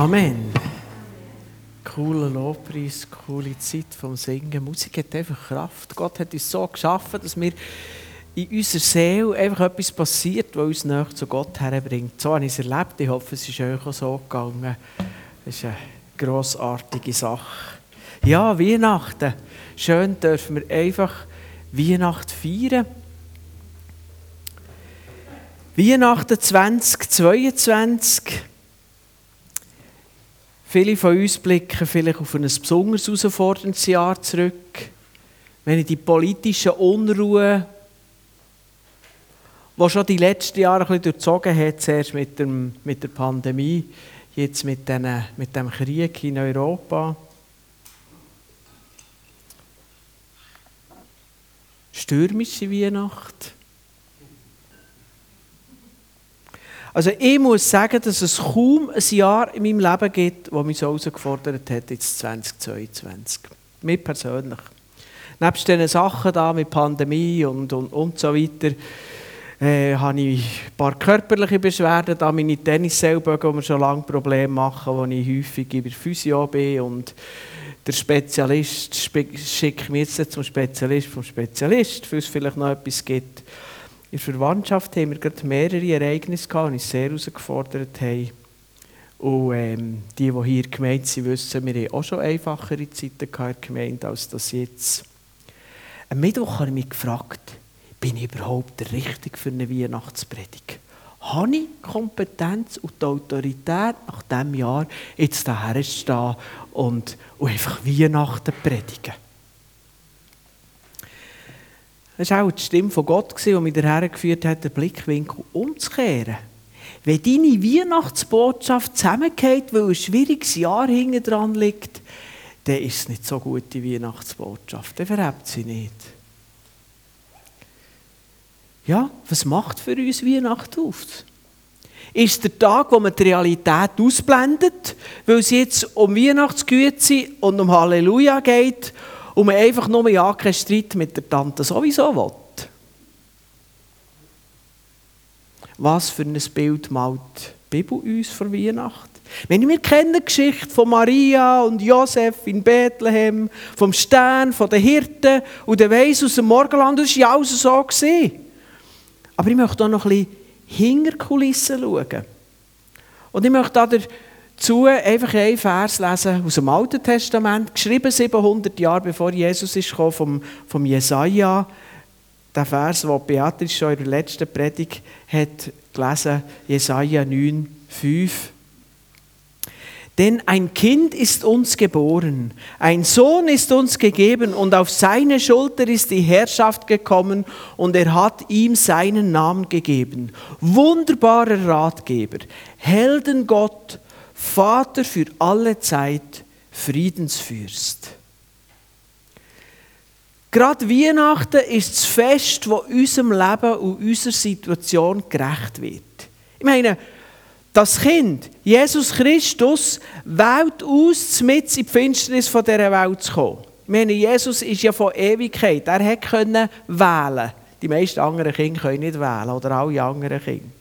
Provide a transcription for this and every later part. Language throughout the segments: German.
Amen. Cooler Lobpreis, coole Zeit vom Singen. Musik hat einfach Kraft. Gott hat uns so geschaffen, dass wir in unserer Seele einfach etwas passiert, was uns näher zu Gott herbringt. So habe ich es erlebt. Ich hoffe, es ist euch auch so gegangen. Das ist eine grossartige Sache. Ja, Weihnachten. Schön dürfen wir einfach Weihnachten feiern. Weihnachten 2022 Viele von uns blicken vielleicht auf ein besonders herausforderndes Jahr zurück. Wenn ich die politische Unruhe, die schon die letzten Jahre ein bisschen durchzogen hat, zuerst mit, dem, mit der Pandemie, jetzt mit, den, mit dem Krieg in Europa. Stürmische Weihnacht. Also ich muss sagen, dass es kaum ein Jahr in meinem Leben gibt, das mich so herausgefordert hat, jetzt 2022. Mir persönlich. Nebst diesen Sachen da mit Pandemie und, und, und so weiter, äh, habe ich ein paar körperliche Beschwerden, da meine Tennisseilbögen, die mir schon lange Probleme machen, wo ich häufig über Physio bin und der Spezialist schickt mich jetzt zum Spezialist vom Spezialist, weil es vielleicht noch etwas gibt. In der Verwandtschaft haben wir gerade mehrere Ereignisse gehabt, die uns sehr herausgefordert haben. Und ähm, die, die hier gemeint sind, wissen, wir haben auch schon einfachere Zeiten gehabt gemeint als das jetzt. Am Mittwoch habe ich mich gefragt, bin ich überhaupt der Richtige für eine Weihnachtspredigt? Habe ich die Kompetenz und die Autorität, nach diesem Jahr jetzt daher zu stehen und, und einfach Weihnachten predigen? Das war auch die Stimme von Gott, die mich daher geführt hat, den Blickwinkel umzukehren. Wenn deine Weihnachtsbotschaft zusammengeht, weil ein schwieriges Jahr hinten dran liegt, dann ist es nicht so gut, die Weihnachtsbotschaft. Dann verhebt sie nicht. Ja, was macht für uns Weihnachten auf? Ist der Tag, wo man die Realität ausblendet, weil es jetzt um Weihnachtsgüte und um Halleluja geht und man einfach nur ja keinen Streit mit der Tante sowieso will. Was für ein Bild malt die Bibel uns vor Weihnachten? Wenn wir kennen die Geschichte von Maria und Josef in Bethlehem, vom Stern, von den Hirten und der Weiss aus dem Morgenland, das war ja alles so. Gewesen. Aber ich möchte auch noch ein bisschen hinter Kulissen schauen. Und ich möchte dazu einfach einen Vers lesen aus dem Alten Testament, geschrieben 700 Jahre bevor Jesus ist gekommen, vom, vom Jesaja. Der Vers, den Beatrice schon in der letzten Predigt hat gelesen, Jesaja 9, 5. Denn ein Kind ist uns geboren, ein Sohn ist uns gegeben und auf seine Schulter ist die Herrschaft gekommen und er hat ihm seinen Namen gegeben. Wunderbarer Ratgeber, Heldengott, Vater für alle Zeit, Friedensfürst. Gerade Weihnachten ist das Fest, das unserem Leben und unserer Situation gerecht wird. Ich meine, das Kind, Jesus Christus, wählt aus, mit in die Finsternis dieser Welt zu kommen. Ich meine, Jesus ist ja von Ewigkeit. Er konnte wählen. Die meisten anderen Kinder können nicht wählen, oder alle anderen Kinder.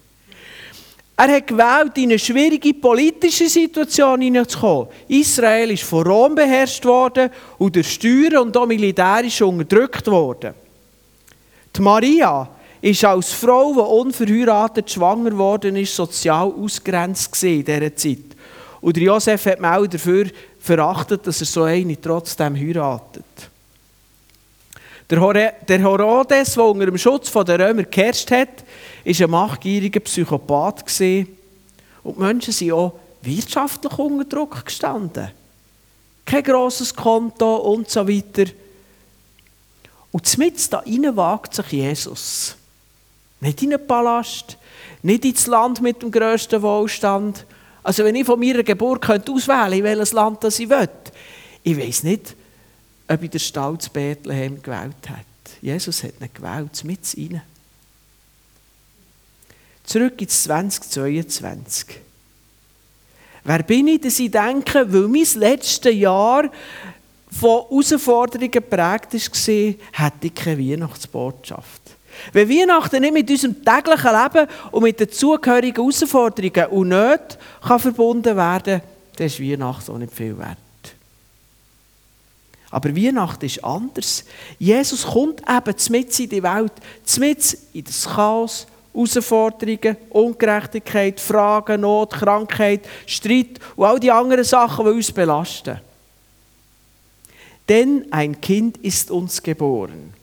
Er hat gewählt, in eine schwierige politische Situation hineinzukommen. Israel ist von Rom beherrscht worden und durch Steuern und auch militärisch unterdrückt worden. Die Maria ist als Frau, die unverheiratet schwanger worden ist, sozial ausgrenzt in dieser Zeit. Und Josef hat man auch dafür verachtet, dass er so eine trotzdem heiratet. Der Herodes, der unter dem Schutz der Römer geherrscht hat, war ein machtgieriger Psychopath. Und die Menschen sind auch wirtschaftlich unter Druck gestanden. Kein grosses Konto und so weiter. Und mit da wagt sich Jesus. Nicht in einen Palast, nicht ins Land mit dem grössten Wohlstand. Also wenn ich von meiner Geburt könnte auswählen in welches Land das ich will, ich weiß nicht, ob ich den Stall zu Bethlehem gewählt hätte. Jesus hat ihn gewählt, mit rein. Zurück ins 2022. Wer bin ich, dass ich denke, weil mein letztes Jahr von Herausforderungen geprägt war, hätte ich keine Weihnachtsbotschaft. Wenn Weihnachten nicht mit unserem täglichen Leben und mit den zugehörigen Herausforderungen und Nöten verbunden werden kann, dann ist Weihnachten auch nicht viel wert. Aber Weihnachten ist anders. Jesus kommt eben mit in die Welt, mit in das Chaos, Herausforderungen, Ungerechtigkeit, Fragen, Not, Krankheit, Streit und all die anderen Sachen, die uns belasten. Denn ein Kind ist uns geboren.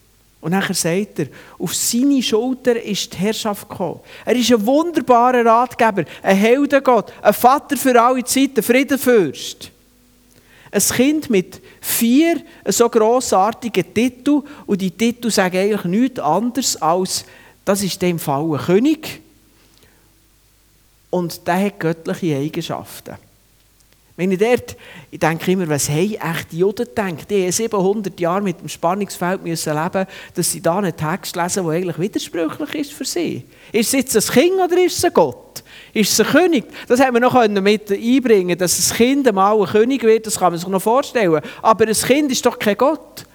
Und nachher sagt er, auf seine Schulter ist die Herrschaft gekommen. Er ist ein wunderbarer Ratgeber, ein Heldengott, ein Vater für alle Zeiten, Friedenfürst. Ein Kind mit vier so grossartigen Titeln und die Titel sagen eigentlich nichts anderes als, das ist dem Fall ein König und der hat göttliche Eigenschaften. Wenn ich dort, ich denke immer, was haben echt die Juden gedacht? Die haben 700 Jahre mit dem Spannungsfeld müssen leben, dass sie da einen Text lesen, der eigentlich widersprüchlich ist für sie. Ist es jetzt ein Kind oder ist es ein Gott? Ist es ein König? Das haben wir noch mit einbringen dass ein Kind einmal ein König wird, das kann man sich noch vorstellen. Aber ein Kind ist doch kein Gott.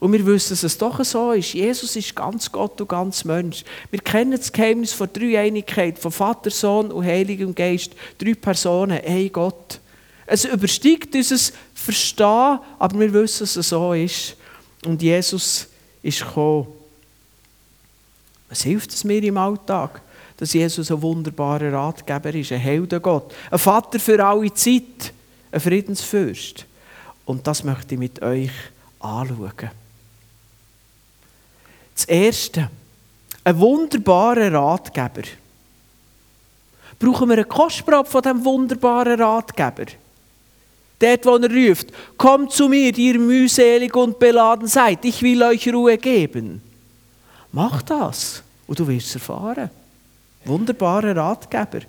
Und wir wissen, dass es doch so ist. Jesus ist ganz Gott und ganz Mensch. Wir kennen das Geheimnis von Dreieinigkeit, von Vater, Sohn und Heiligem Geist. Drei Personen, ein Gott. Es übersteigt unser Verstehen, aber wir wissen, dass es so ist. Und Jesus ist gekommen. Was hilft es mir im Alltag? Dass Jesus ein wunderbarer Ratgeber ist, ein Heldengott, ein Vater für alle Zeit, ein Friedensfürst. Und das möchte ich mit euch anschauen. Das Erste, ein wunderbarer Ratgeber. Brauchen wir eine Kostprobe von diesem wunderbaren Ratgeber? Dort, wo er ruft, kommt zu mir, ihr mühselig und beladen seid, ich will euch Ruhe geben. Mach das und du wirst es erfahren. Wunderbarer Ratgeber.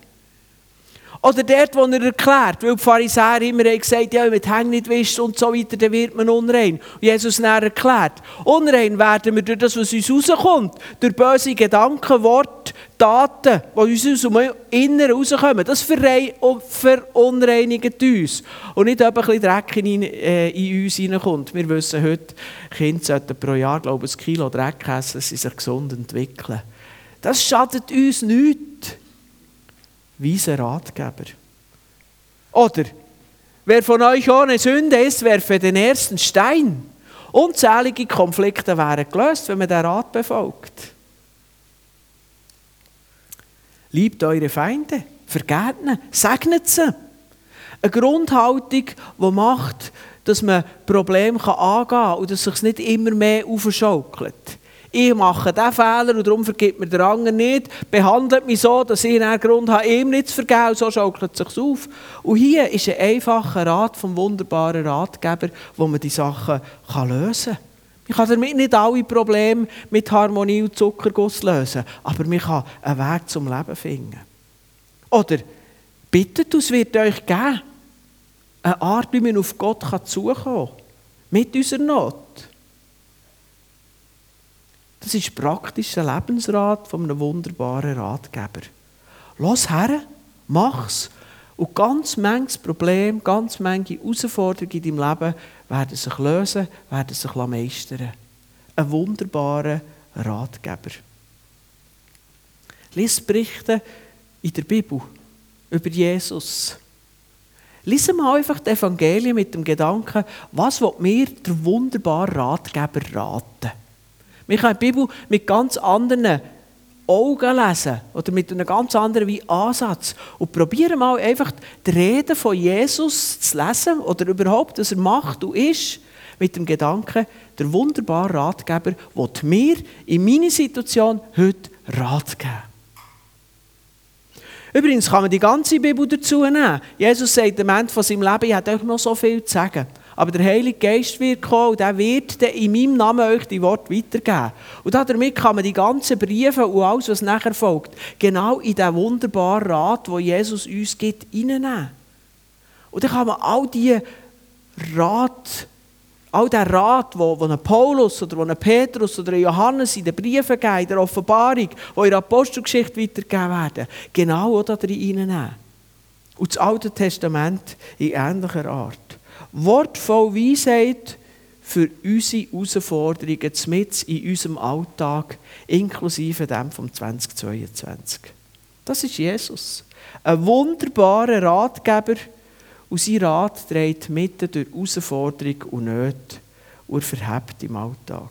Oder dort, wo er erklärt, weil die Pharisäer immer gesagt haben, ja, wenn du Hänge nicht wischt und so weiter, dann wird man unrein. Und Jesus dann erklärt, unrein werden wir durch das, was uns rauskommt, durch böse Gedanken, Worte, Taten, die uns aus dem Inneren rauskommen. Das verunreinigt uns. Und nicht ein bisschen Dreck in, äh, in uns hineinkommt. Wir wissen heute, Kinder sollten pro Jahr, glaube ich, ein Kilo Dreck essen, dass sie sich gesund entwickeln. Das schadet uns nichts weiser Ratgeber. Oder, wer von euch ohne Sünde ist, werfe den ersten Stein. Unzählige Konflikte wären gelöst, wenn man den Rat befolgt. Liebt eure Feinde, vergebt ihnen, segnet sie. Eine Grundhaltung, die macht, dass man Probleme angehen kann und dass es sich nicht immer mehr aufschaukelt ich mache diesen Fehler und darum vergibt mir der andere nicht, behandelt mich so, dass ich einen Grund habe, ihm nicht zu vergeben, so schaukelt es sich auf. Und hier ist ein einfacher Rat vom wunderbaren Ratgeber, wo man die Sachen kann lösen kann. Ich kann damit nicht alle Probleme mit Harmonie und Zuckerguss lösen, aber man kann einen Weg zum Leben finden. Oder bittet, es wird euch geben. Eine Art, wie man auf Gott zukommen kann. Mit unserer Not. Das ist praktisch der Lebensrat von einem wunderbaren Ratgeber. Lass her, mach's. Und ganz manches Problem, ganz manche Herausforderungen in deinem Leben werden sich lösen, werden sich meistern. Ein wunderbarer Ratgeber. Lies Berichte in der Bibel über Jesus. Lies mal einfach die Evangelien mit dem Gedanken, was wird mir der wunderbare Ratgeber raten? Wir können die Bibel mit ganz anderen Augen lesen oder mit einem ganz anderen Ansatz. Und probieren mal einfach die Rede von Jesus zu lesen oder überhaupt, was er macht und ist, mit dem Gedanken, der wunderbare Ratgeber wird mir in meiner Situation heute Rat geben. Übrigens kann man die ganze Bibel dazu nehmen. Jesus sagt am Ende von seinem Leben, ich habe euch noch so viel zu sagen. Aber der Heilige Geist wird kommen und der wird in meinem Namen euch die Worte weitergeben. Und damit kann man die ganzen Briefe und alles, was nachher folgt, genau in diesen wunderbaren Rat, wo Jesus uns gibt, hineinnehmen. Und dann kann man all diese Rat, all der Rat, wo, wo Paulus oder wo Petrus oder Johannes in den Briefen geben, in der Offenbarung, wo in der Apostelgeschichte weitergegeben werden, genau da reinnehmen. Und das Alte Testament in ähnlicher Art. Wortvoll Weisheit für unsere Herausforderungen mit in unserem Alltag, inklusive dem vom 2022. Das ist Jesus. Ein wunderbarer Ratgeber Und sein Rat dreht mitten durch Herausforderung und Nöte und verhebt im Alltag.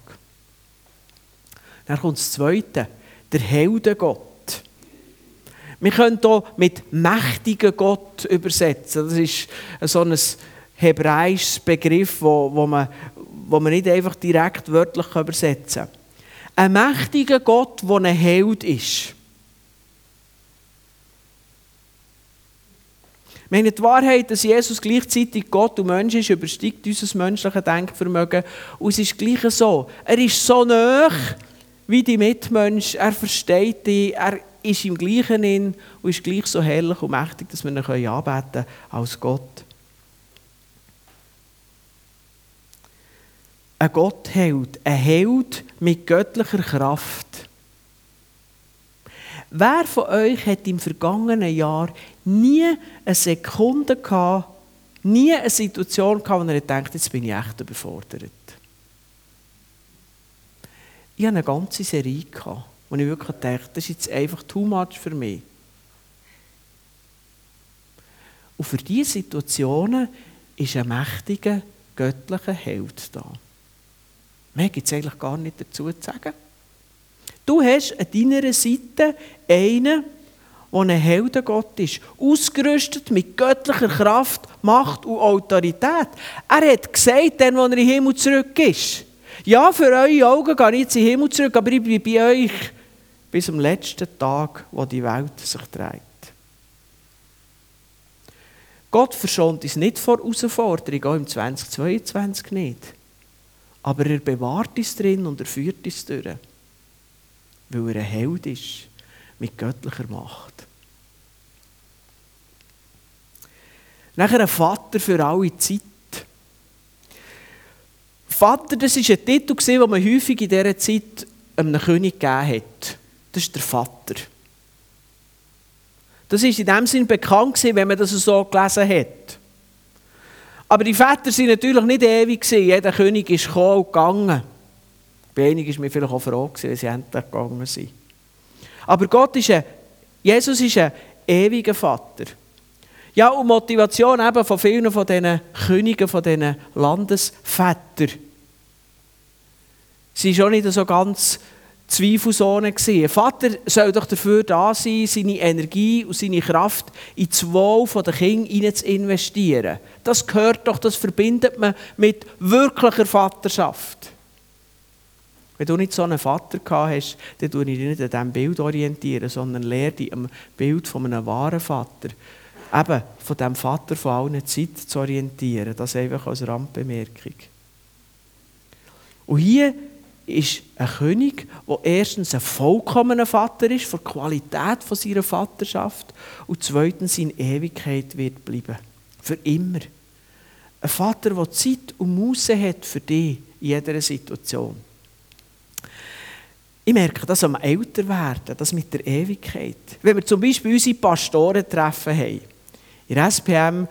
Dann kommt das Zweite, der Heldengott. Wir können hier mit mächtigen Gott übersetzen. Das ist so ein hebräisches Begriff, wo, wo, man, wo man nicht einfach direkt wörtlich übersetzen kann. Ein mächtiger Gott, der ein Held ist. Meine, die Wahrheit, dass Jesus gleichzeitig Gott und Mensch ist, übersteigt unser menschliches Denkvermögen. Und es ist gleich so. Er ist so nah wie die Mitmensch. Er versteht dich, er ist im Gleichen in und ist gleich so herrlich und mächtig, dass wir ihn anbeten können als Gott. Ein Gottheld, ein Held mit göttlicher Kraft. Wer von euch hat im vergangenen Jahr nie eine Sekunde gehabt, nie eine Situation gehabt, wo er denkt, jetzt bin ich echt überfordert? Ich hatte eine ganze Serie, gehabt, wo ich wirklich dachte, das ist jetzt einfach too much für mich. Und für diese Situationen ist ein mächtiger, göttlicher Held da. Mehr gibt es eigentlich gar nicht dazu zu sagen. Du hast an deiner Seite einen, der ein Heldengott ist, ausgerüstet mit göttlicher Kraft, Macht und Autorität. Er hat gesagt, dann, als er in den Himmel zurück ist, ja, für eure Augen gehe ich jetzt in den Himmel zurück, aber ich bin bei euch bis zum letzten Tag, wo die Welt sich dreht. Gott verschont uns nicht vor Herausforderungen, auch im 2022 nicht. Aber er bewahrt uns drin und er führt uns durch weil er ein Held ist mit göttlicher Macht. Nachher ein Vater für alle Zeit. Vater, das war ein Titel, den man häufig in dieser Zeit einem König gegeben hat. Das ist der Vater. Das ist in dem Sinn bekannt wenn man das so gelesen hat. Aber die Väter waren natürlich nicht ewig. Jeder König ist gekommen und gegangen. Bei einigen war mir vielleicht auch froh, wie sie endlich gegangen sind. Aber Gott ist ein, Jesus ist ein ewiger Vater. Ja, und Motivation eben von vielen von diesen Königen, von diesen Landesvätern, sie war schon nicht so ganz Zweifelsohne. Ein Vater soll doch dafür da sein, seine Energie und seine Kraft in das Wohl der Kinder zu investieren. Das gehört doch, das verbindet man mit wirklicher Vaterschaft. Wenn du nicht so einen Vater gehabt hast, dann tue ich dich nicht an diesem Bild orientieren, sondern lehre dich am Bild von einem wahren Vater, eben von dem Vater von allen Zeit zu orientieren. Das einfach als Randbemerkung. Und hier ist ein König, der erstens ein vollkommener Vater ist, von der Qualität seiner Vaterschaft, und zweitens in Ewigkeit wird bleiben. Für immer. Ein Vater, der Zeit und Muße hat für dich in jeder Situation. Ich merke das am Älterwerden, das mit der Ewigkeit. Wenn wir zum Beispiel unsere Pastorentreffen haben. In der SPM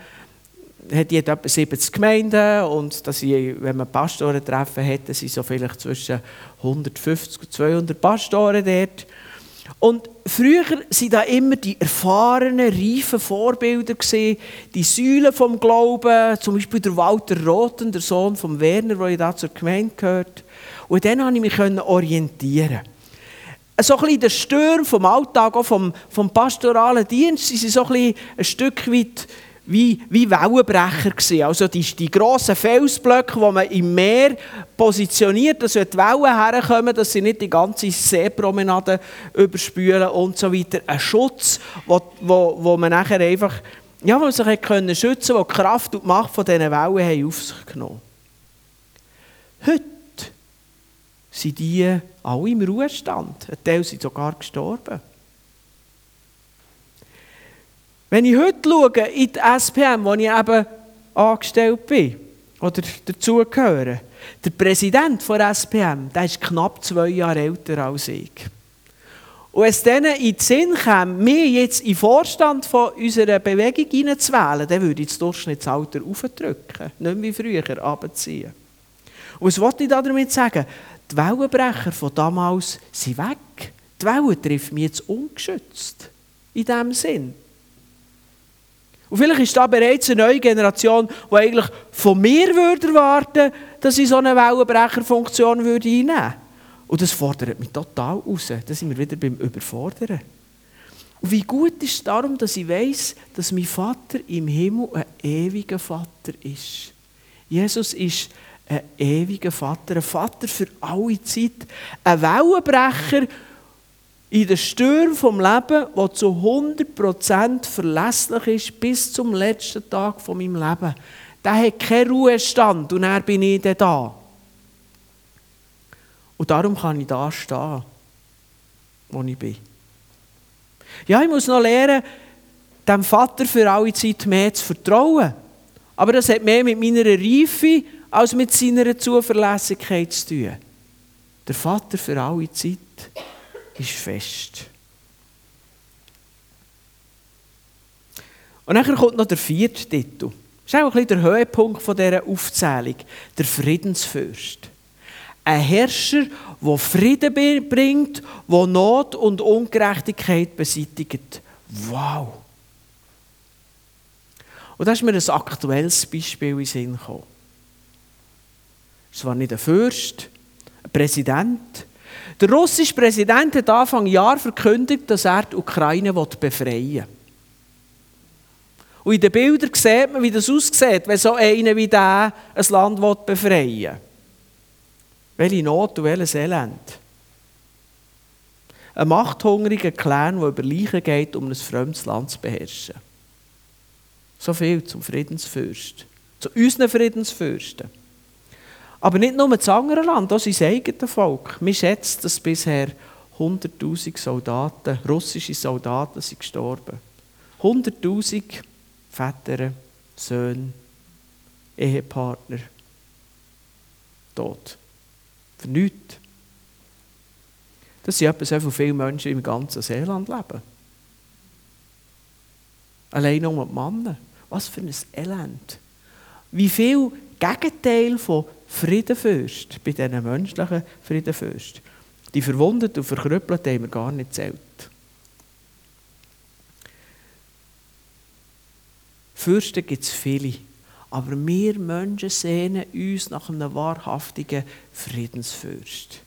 hat jeder etwa 70 Gemeinden und dass ich, wenn man Pastorentreffen hat, sind so vielleicht zwischen 150 und 200 Pastoren dort. Und früher waren da immer die erfahrenen, reifen Vorbilder gewesen, die Säulen vom Glauben, zum Beispiel der Walter Roten, der Sohn von Werner, der da zur Gemeinde gehört. Und dann konnte ich mich orientieren. So ein bisschen der Sturm vom Alltag, auch vom, vom pastoralen Dienst, sie sind so ein, ein Stück weit wie, wie Wellenbrecher gewesen. Also die, die grossen Felsblöcke, die man im Meer positioniert, dass die Wellen herkommen, dass sie nicht die ganze Seepromenade überspülen und so weiter. Ein Schutz, wo, wo, wo man nachher einfach, ja, wo man sich können schützen konnte, die Kraft und die Macht von diesen Wellen haben auf sich genommen Heute sind die alle im Ruhestand. Ein Teil sind sogar gestorben. Wenn ich heute schaue in die SPM, wo ich eben angestellt bin oder dazugehöre, der Präsident der SPM, der ist knapp zwei Jahre älter als ich. Und wenn es denen in den Sinn käme, mich jetzt in den Vorstand von unserer Bewegung hineinzuwählen, dann würde ich das Durchschnittsalter aufdrücken, nicht wie früher runterziehen. Und was wollte ich damit sagen? Die Wellenbrecher von damals sind weg. Die Wellen trifft mich jetzt ungeschützt. In diesem Sinn. Und vielleicht ist da bereits eine neue Generation, die eigentlich von mir würde erwarten dass ich so eine Wellenbrecherfunktion einnehmen würde. Und das fordert mich total raus. Da sind wir wieder beim Überfordern. Und wie gut ist es darum, dass ich weiß, dass mein Vater im Himmel ein ewiger Vater ist. Jesus ist ein ewiger Vater, ein Vater für alle Zeit, ein Wellenbrecher in den Stürmen vom Leben, der zu 100% verlässlich ist bis zum letzten Tag von meinem Leben. Der hat keinen Ruhestand und er bin ich dann da. Und darum kann ich da stehen, wo ich bin. Ja, ich muss noch lernen, dem Vater für alle Zeit mehr zu vertrauen. Aber das hat mehr mit meiner Reife als mit seiner Zuverlässigkeit zu tun. Der Vater für alle Zeit ist fest. Und dann kommt noch der vierte Titel. Das ist auch ein bisschen der Höhepunkt dieser Aufzählung. Der Friedensfürst. Ein Herrscher, der Frieden bringt, der Not und Ungerechtigkeit beseitigt. Wow! Und da ist mir ein aktuelles Beispiel in den Sinn gekommen. Es war nicht ein Fürst, ein Präsident. Der russische Präsident hat Anfang Jahr verkündet, dass er die Ukraine befreien will. Und in den Bildern sieht man, wie das aussieht, wenn so einer wie der ein Land befreien will. Welche Not und welches Elend. Ein machthungriger Clan, der über Leichen geht, um ein fremdes Land zu beherrschen. So viel zum Friedensfürst. Zu unseren Friedensfürsten. Aber nicht nur das andere Land, auch sein eigenes Volk. Wir schätzen, dass bisher 100.000 Soldaten, russische Soldaten, sind gestorben. 100.000 Väter, Söhne, Ehepartner, tot. Für nichts. Das sind etwa so viele Menschen im ganzen Seeland leben. Allein nur die Männer. Was für ein Elend. Wie viel Gegenteil von Friedenfürst bei diesen menschlichen Friedenfürst. Die Verwundeten und Verkrüppelten haben wir gar nicht zählt. Fürsten gibt es viele. Aber wir Menschen sehnen uns nach einem wahrhaftigen Friedensfürst.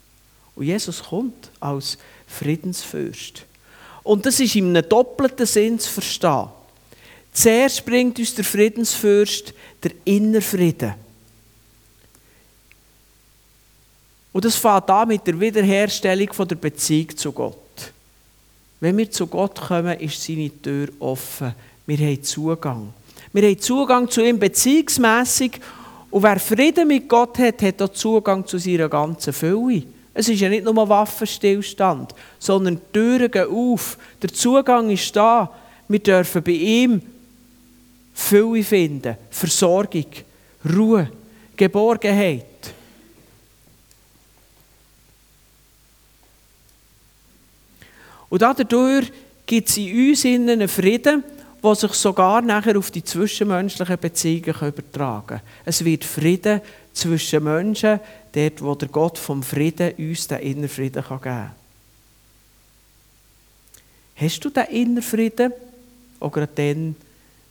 Und Jesus kommt als Friedensfürst. Und das ist in einem doppelten Sinn zu verstehen. Zuerst bringt uns der Friedensfürst der Innerfrieden. Und das fängt an mit der Wiederherstellung der Beziehung zu Gott. Wenn wir zu Gott kommen, ist seine Tür offen. Wir haben Zugang. Wir haben Zugang zu ihm beziehungsmässig. Und wer Frieden mit Gott hat, hat auch Zugang zu seiner ganzen Fülle. Es ist ja nicht nur Waffenstillstand, sondern die Türen gehen auf. Der Zugang ist da. Wir dürfen bei ihm Fülle finden, Versorgung, Ruhe, Geborgenheit. Und dadurch gibt es in uns einen Frieden, der sich sogar nachher auf die zwischenmenschlichen Beziehungen übertragen kann. Es wird Frieden zwischen Menschen, dort wo der Gott vom Frieden uns den inneren Frieden geben kann. Hast du den inneren Frieden? Auch gerade dann,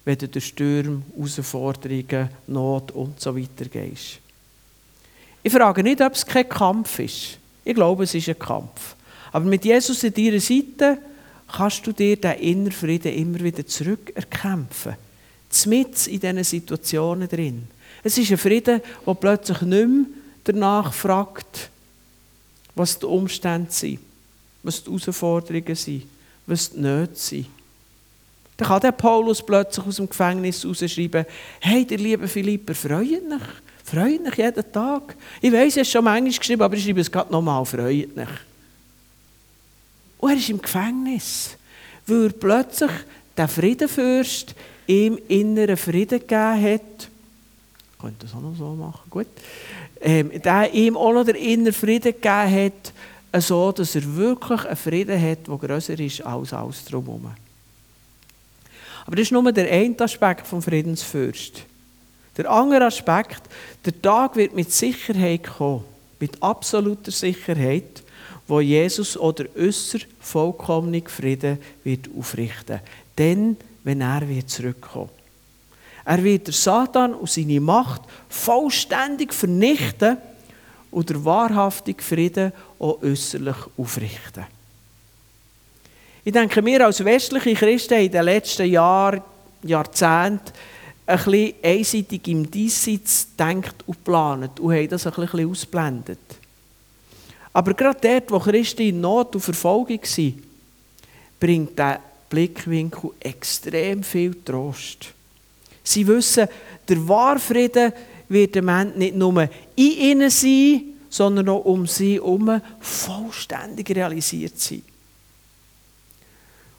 wenn du durch Stürme, Herausforderungen, Not und so weiter gehst? Ich frage nicht, ob es kein Kampf ist. Ich glaube, es ist ein Kampf. Aber mit Jesus an deiner Seite kannst du dir diesen inneren Frieden immer wieder zurückerkämpfen. Zmitz in diesen Situationen drin. Es ist ein Frieden, der plötzlich nicht mehr danach fragt, was die Umstände sind, was die Herausforderungen sind, was die Nöte sind. Dann kann der Paulus plötzlich aus dem Gefängnis rausschreiben, hey, der liebe Philipper, freut mich, freut mich jeden Tag. Ich weiß, er ist schon manchmal geschrieben, aber ich schreibe es gerade nochmal, freut mich. Und er ist im Gefängnis, weil er plötzlich der Friedenfürst ihm inneren Frieden gegeben hat. Ich könnte das auch noch so machen, gut. Ähm, der ihm auch noch den inneren Frieden gegeben hat, so dass er wirklich einen Frieden hat, der grösser ist als alles drumherum. Aber das ist nur der eine Aspekt vom Friedensfürst. Der andere Aspekt, der Tag wird mit Sicherheit kommen, mit absoluter Sicherheit, wo Jesus oder äußer vollkommenen Frieden wird aufrichten. Denn wenn er wird zurückkommen. Er wird der Satan und seine Macht vollständig vernichten und der wahrhaftige Frieden auch äußerlich aufrichten. Ich denke, wir als westliche Christen haben in den letzten Jahren, Jahrzehnten ein bisschen einseitig im Diesseits gedacht und geplant und haben das ein bisschen ausblendet. Aber gerade dort, wo Christen in Not und Verfolgung sind, bringt dieser Blickwinkel extrem viel Trost. Sie wissen, der Wahrfrieden wird im Ende nicht nur in ihnen sein, sondern auch um sie herum vollständig realisiert sein.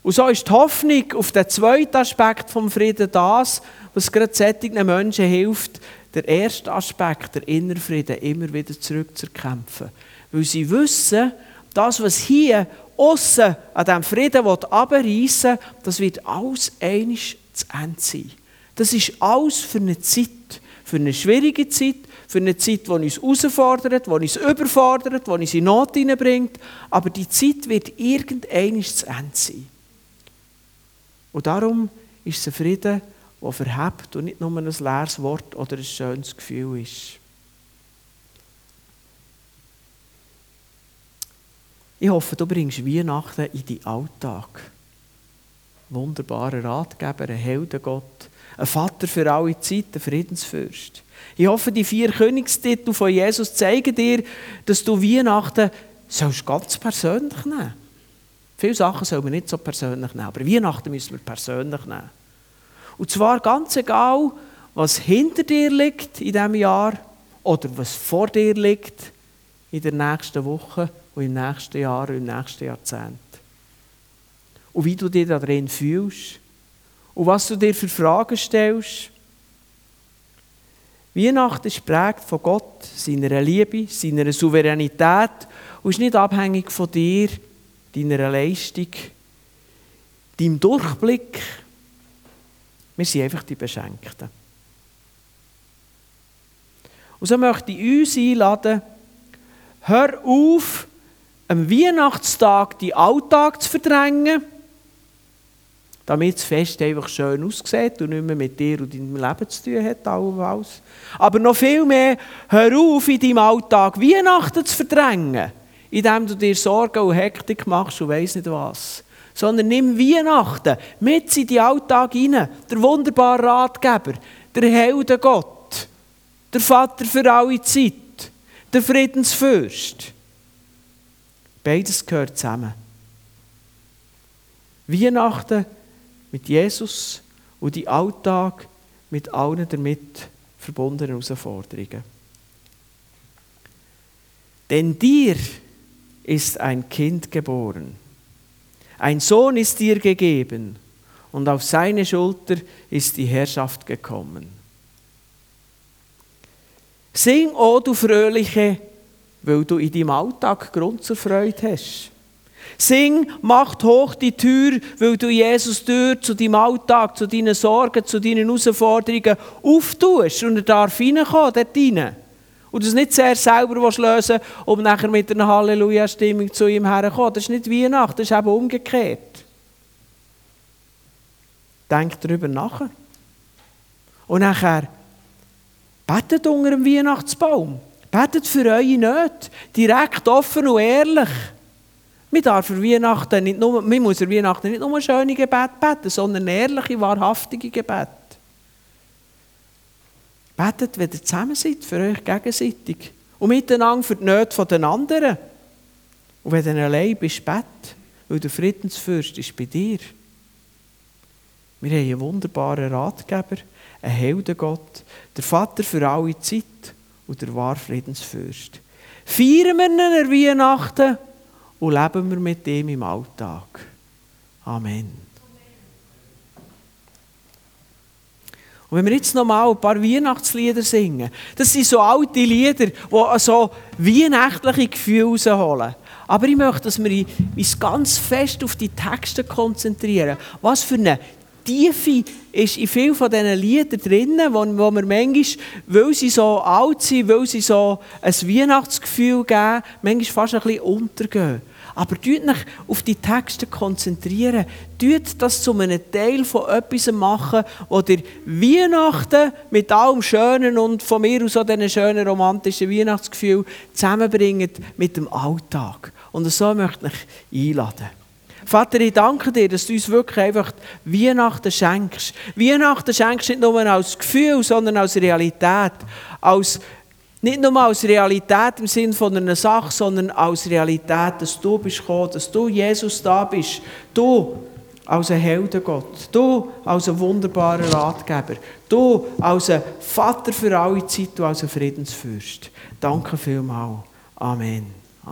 Und so ist die Hoffnung auf den zweiten Aspekt vom Frieden das, was gerade solchen Menschen hilft, der erste Aspekt, der Innerfrieden, immer wieder zurückzukämpfen. Weil sie wissen, das, was hier außen an diesem Frieden abreißen das wird alles einiges zu Ende sein. Das ist alles für eine Zeit, für eine schwierige Zeit, für eine Zeit, die uns herausfordert, die uns überfordert, die uns in Not hineinbringt. Aber die Zeit wird irgendwann zu Ende sein. Und darum ist ein Frieden, der verhebt und nicht nur ein leeres Wort oder ein schönes Gefühl ist. Ich hoffe, du bringst Weihnachten in deinen Alltag. Wunderbarer Ratgeber, ein Heldengott, ein Vater für alle Zeit, ein Friedensfürst. Ich hoffe, die vier Königstitel von Jesus zeigen dir, dass du Weihnachten sollst ganz persönlich nehmen Viele Sachen soll man nicht so persönlich nehmen, aber Weihnachten müssen wir persönlich nehmen. Und zwar ganz egal, was hinter dir liegt in diesem Jahr oder was vor dir liegt in der nächsten Woche und im nächsten Jahr und im nächsten Jahrzehnt. Und wie du dich darin fühlst und was du dir für Fragen stellst. Weihnachten ist prägt von Gott, seiner Liebe, seiner Souveränität und ist nicht abhängig von dir, deiner Leistung, deinem Durchblick. Wir sind einfach die Beschenkten. Und so möchte ich uns einladen, hör auf, am Weihnachtstag die Alltag zu verdrängen, damit das Fest einfach schön aussieht und nicht mehr mit dir und deinem Leben zu tun hat. Alles. Aber noch viel mehr, hör auf, in deinem Alltag Weihnachten zu verdrängen indem du dir Sorgen und Hektik machst und weiss nicht was. Sondern nimm Weihnachten mit in den Alltag hinein. Der wunderbare Ratgeber, der Helden Gott, der Vater für alle Zeit, der Friedensfürst. Beides gehört zusammen. Weihnachten mit Jesus und die Alltag mit allen damit verbundenen Herausforderungen. Denn dir ist ein Kind geboren. Ein Sohn ist dir gegeben und auf seine Schulter ist die Herrschaft gekommen. Sing, o oh du Fröhliche, weil du in deinem Alltag Grund zur Freude hast. Sing, macht hoch die Tür, weil du Jesus Tür zu deinem Alltag, zu deinen Sorgen, zu deinen Herausforderungen auftust und er darf reinkommen, dort rein und das nicht sehr selber lösen um nachher mit einer Halleluja-Stimmung zu ihm herzukommen. Das ist nicht Weihnachten, das ist eben umgekehrt. Denkt darüber nach. Und nachher betet unter dem Weihnachtsbaum. Betet für eure Nöte. Direkt, offen und ehrlich. Man darf für Weihnachten nicht nur, man muss für Weihnachten nicht nur schöne Gebet beten, sondern ehrliche, wahrhaftige Gebet. Betet, wenn ihr zusammen seid, für euch gegenseitig. Und miteinander für die Nöte der anderen. Und wenn du allein bist, bet, weil der Friedensfürst ist bei dir. Wir haben einen wunderbaren Ratgeber, einen Heldengott, der Vater für alle Zeit und der wahre Friedensfürst. Feiern wir ihn an Weihnachten und leben wir mit ihm im Alltag. Amen. Und wenn wir jetzt noch mal ein paar Weihnachtslieder singen, das sind so alte Lieder, die so weihnachtliche Gefühle rausholen. Aber ich möchte, dass wir uns ganz fest auf die Texte konzentrieren. Was für eine Tiefe ist in vielen von diesen Liedern drin, wo, wo wir manchmal, weil sie so alt sind, weil sie so ein Weihnachtsgefühl geben, manchmal fast ein bisschen untergehen. Aber tut euch auf die Texte konzentrieren. Tut das zu einem Teil von etwas machen, wo ihr Weihnachten mit allem Schönen und von mir aus auch diesen schönen romantischen Weihnachtsgefühl zusammenbringt mit dem Alltag. Und so möchte ich euch einladen. Vater, ich danke dir, dass du uns wirklich einfach Weihnachten schenkst. Weihnachten schenkst nicht nur als Gefühl, sondern als Realität. Als, nicht nur als Realität im Sinne von einer Sache, sondern als Realität, dass du bist gekommen, dass du Jesus da bist. Du als ein Heldengott. Du als ein wunderbarer Ratgeber. Du als ein Vater für alle Zeit, du als ein Friedensfürst. Danke vielmals. Amen.